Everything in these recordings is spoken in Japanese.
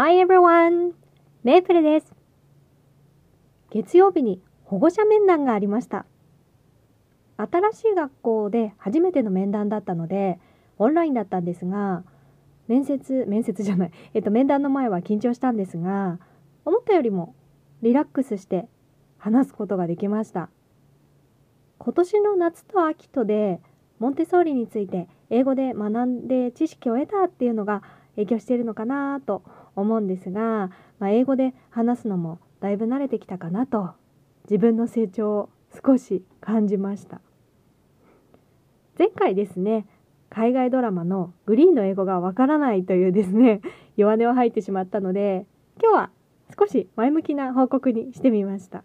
Hi everyone! メープルです。月曜日に保護者面談がありました。新しい学校で初めての面談だったので、オンラインだったんですが、面接、面接じゃない、えっと、面談の前は緊張したんですが、思ったよりもリラックスして話すことができました。今年の夏と秋とでモンテソーリについて英語で学んで知識を得たっていうのが影響しているのかなと思うんですが、まあ、英語で話すのもだいぶ慣れてきたかなと自分の成長を少し感じました。前回ですね海外ドラマのグリーンの英語がわからないというですね 弱音を吐いてしまったので今日は少し前向きな報告にしてみました。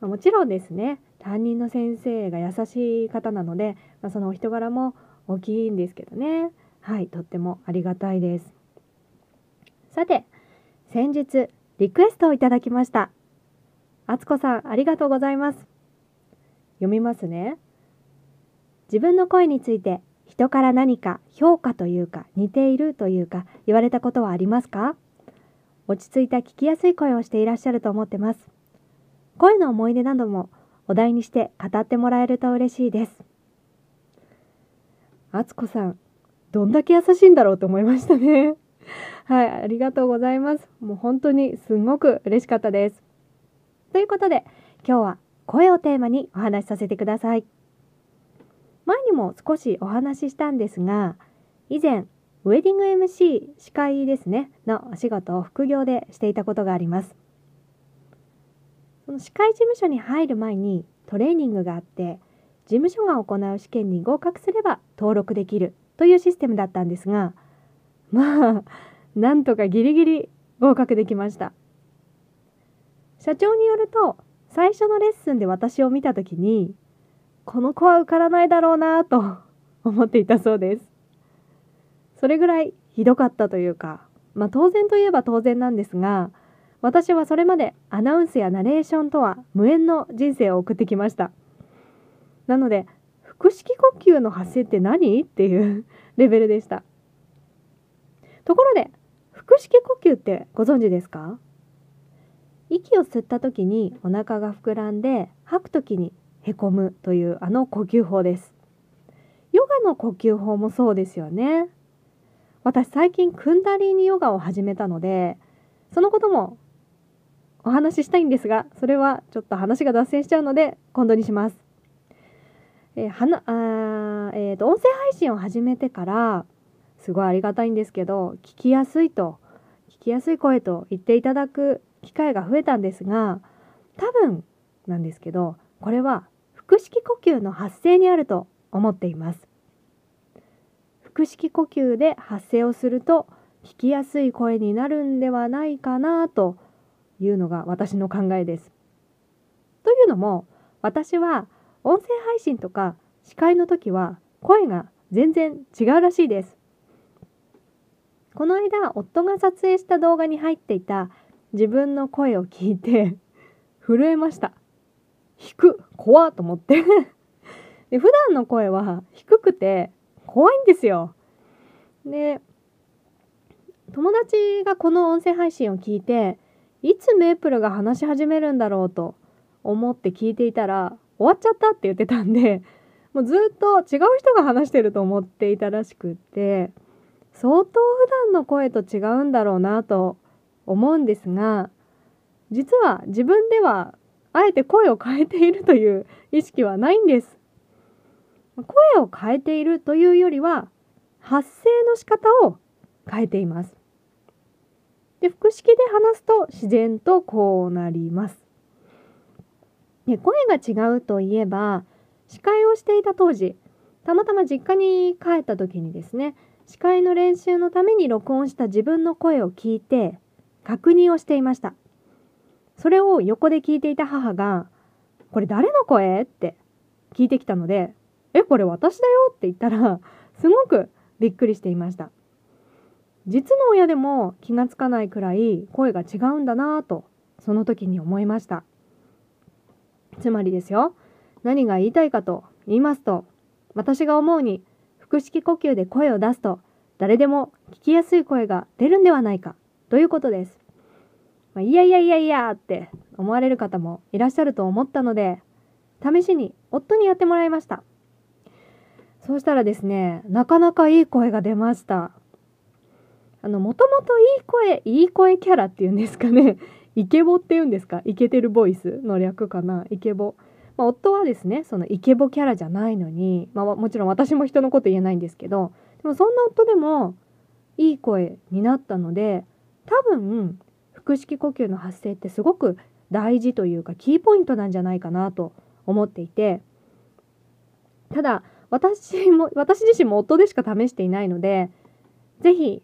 もちろんですね担任の先生が優しい方なので、まあ、そのお人柄も大きいんですけどね。はいとってもありがたいです。さて先日リクエストをいただきました。あつこさんありがとうございます。読みますね。自分の声について人から何か評価というか似ているというか言われたことはありますか？落ち着いた聞きやすい声をしていらっしゃると思ってます。声の思い出などもお題にして語ってもらえると嬉しいです。あつこさんどんだけ優しいんだろうと思いましたね はい、ありがとうございます。もう本当にすごく嬉しかったです。ということで、今日は声をテーマにお話しさせてください。前にも少しお話ししたんですが、以前、ウェディング MC 司会ですね、のお仕事を副業でしていたことがあります。その司会事務所に入る前にトレーニングがあって、事務所が行う試験に合格すれば登録できるというシステムだったんですが、まあ、なんとかギリギリ合格できました。社長によると、最初のレッスンで私を見た時に、この子は受からないだろうなと 思っていたそうです。それぐらいひどかったというか、まあ当然といえば当然なんですが、私はそれまでアナウンスやナレーションとは無縁の人生を送ってきました。なので、腹式呼吸の発声って何？っていうレベルでした。ところで腹式呼吸ってご存知ですか？息を吸った時にお腹が膨らんで吐く時にへこむというあの呼吸法です。ヨガの呼吸法もそうですよね。私最近クンダリーニヨガを始めたのでそのこともお話ししたいんですがそれはちょっと話が脱線しちゃうので今度にします。えー、はなあえーと音声配信を始めてからすごいありがたいんですけど聞きやすいと聞きやすい声と言っていただく機会が増えたんですが多分なんですけどこれは腹式呼吸の発声にあると思っています。腹式呼吸で発声をすると聞きやすい声になるんではないかなというのが私の考えです。というのも私は音声配信とか司会の時は声が全然違うらしいです。この間夫が撮影した動画に入っていた自分の声を聞いて 震えました。低く。怖っと思って。で普段の声は低くて怖いんですよ。で友達がこの音声配信を聞いていつメープルが話し始めるんだろうと思って聞いていたら終わっちゃったって言ってたんで もうずっと違う人が話してると思っていたらしくって相当普段の声と違うんだろうなと思うんですが実は自分ではあえて声を変えているという意識はないんです。声を変えているというよりは発声の仕方を変えています。で腹式で話すと自然とこうなります。で声が違うといえば司会をしていた当時たまたま実家に帰った時にですね司会の練習のために録音した自分の声を聞いて確認をしていました。それを横で聞いていた母が「これ誰の声?」って聞いてきたので「えこれ私だよ」って言ったらすごくびっくりしていました。実の親でも気がつかないくらい声が違うんだなぁとその時に思いました。つまりですよ何が言いたいかと言いますと私が思うに腹式呼吸で声を出すと誰でも聞きやすい声が出るんではないかということです。まあ、いやいやいやいやって思われる方もいらっしゃると思ったので、試しに夫にやってもらいました。そうしたらですね、なかなかいい声が出ました。あの、もともといい声、いい声キャラっていうんですかね。イケボっていうんですか？イケてるボイスの略かな？イケボ。まあ、夫はですね、そのイケボキャラじゃないのに、まあ、もちろん私も人のこと言えないんですけど、でもそんな夫でもいい声になったので、多分、腹式呼吸の発声ってすごく大事というかキーポイントなんじゃないかなと思っていて、ただ、私も、私自身も夫でしか試していないので、ぜひ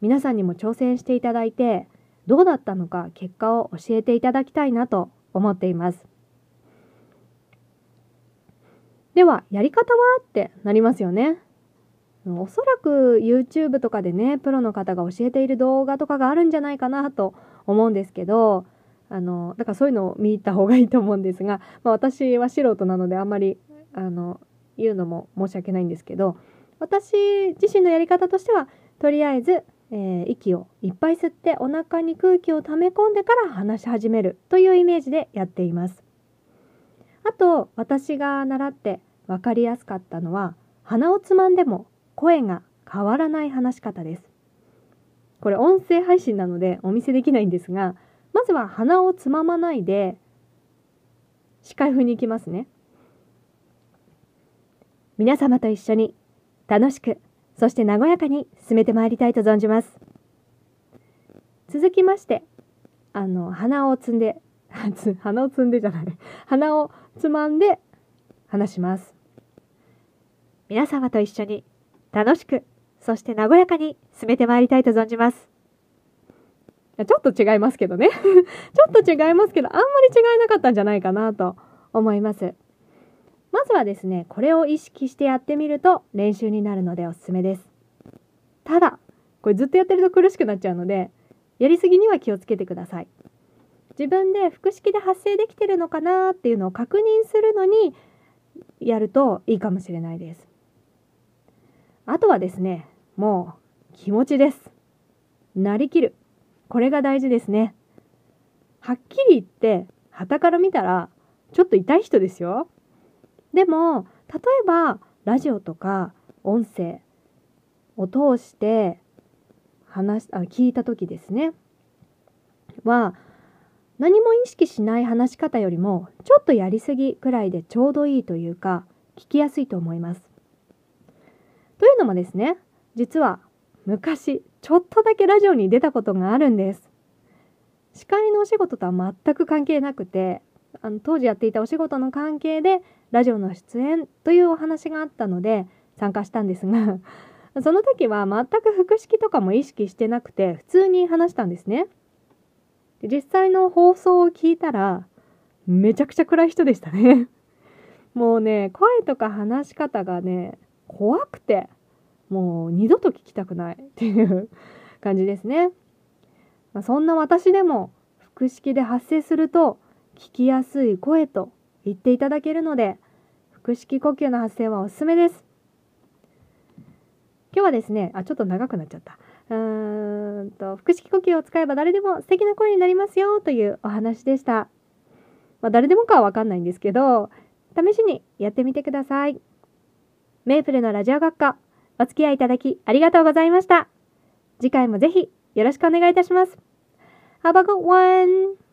皆さんにも挑戦していただいて、どうだったのか結果を教えていただきたいなと思っています。では、やり方は？ってなりますよね。おそらく YouTube とかでね、プロの方が教えている動画とかがあるんじゃないかなと思うんですけど、あの、だからそういうのを見た方がいいと思うんですが、まあ、私は素人なのであんまり、あの、言うのも申し訳ないんですけど私自身のやり方としてはとりあえず、えー、息をいっぱい吸ってお腹に空気を溜め込んでから話し始めるというイメージでやっています。あと私が習って分かりやすかったのは鼻をつまんでも声が変わらない話し方です。これ音声配信なのでお見せできないんですがまずは鼻をつままないで視界風に行きますね。皆様と一緒に楽しく、そして和やかに進めてまいりたいと存じます。続きまして、あの、鼻を摘んで、鼻を摘んでじゃない、鼻をつまんで話します。皆様と一緒に楽しく、そして和やかに進めてまいりたいと存じます。ちょっと違いますけどね。ちょっと違いますけど、あんまり違いなかったんじゃないかなと思います。まずはですね、これを意識してやってみると練習になるのでおすすめです。ただ、これずっとやってると苦しくなっちゃうので、やりすぎには気をつけてください。自分で腹式で発声できてるのかなっていうのを確認するのにやるといいかもしれないです。あとはですね、もう気持ちです。なりきる。これが大事ですね。はっきり言って、旗から見たら、ちょっと痛い人ですよ。でも例えばラジオとか音声を通して話あ聞いた時ですねは何も意識しない話し方よりもちょっとやりすぎくらいでちょうどいいというか聞きやすいと思います。というのもですね実は昔ちょっとだけラジオに出たことがあるんです。司会のお仕事とは全く関係なくてあの当時やっていたお仕事の関係でラジオの出演というお話があったので参加したんですが その時は全く腹式とかも意識してなくて普通に話したんですね。実際の放送を聞いたらめちゃくちゃ暗い人でしたね。もうね声とか話し方がね怖くてもう二度と聞きたくない っていう感じですね。まあ、そんな私でも腹式で発声すると聞きやすい声と言っていただけるので腹式呼吸の発声はおすすめです。今日はですねあちょっと長くなっちゃった。うーんと腹式呼吸を使えば誰でも素敵な声になりますよというお話でした、まあ、誰でもかはわかんないんですけど試しにやってみてください。メープルのラジオ学科お付き合いいただきありがとうございました。次回もぜひよろしくお願いいたします。Have a good one!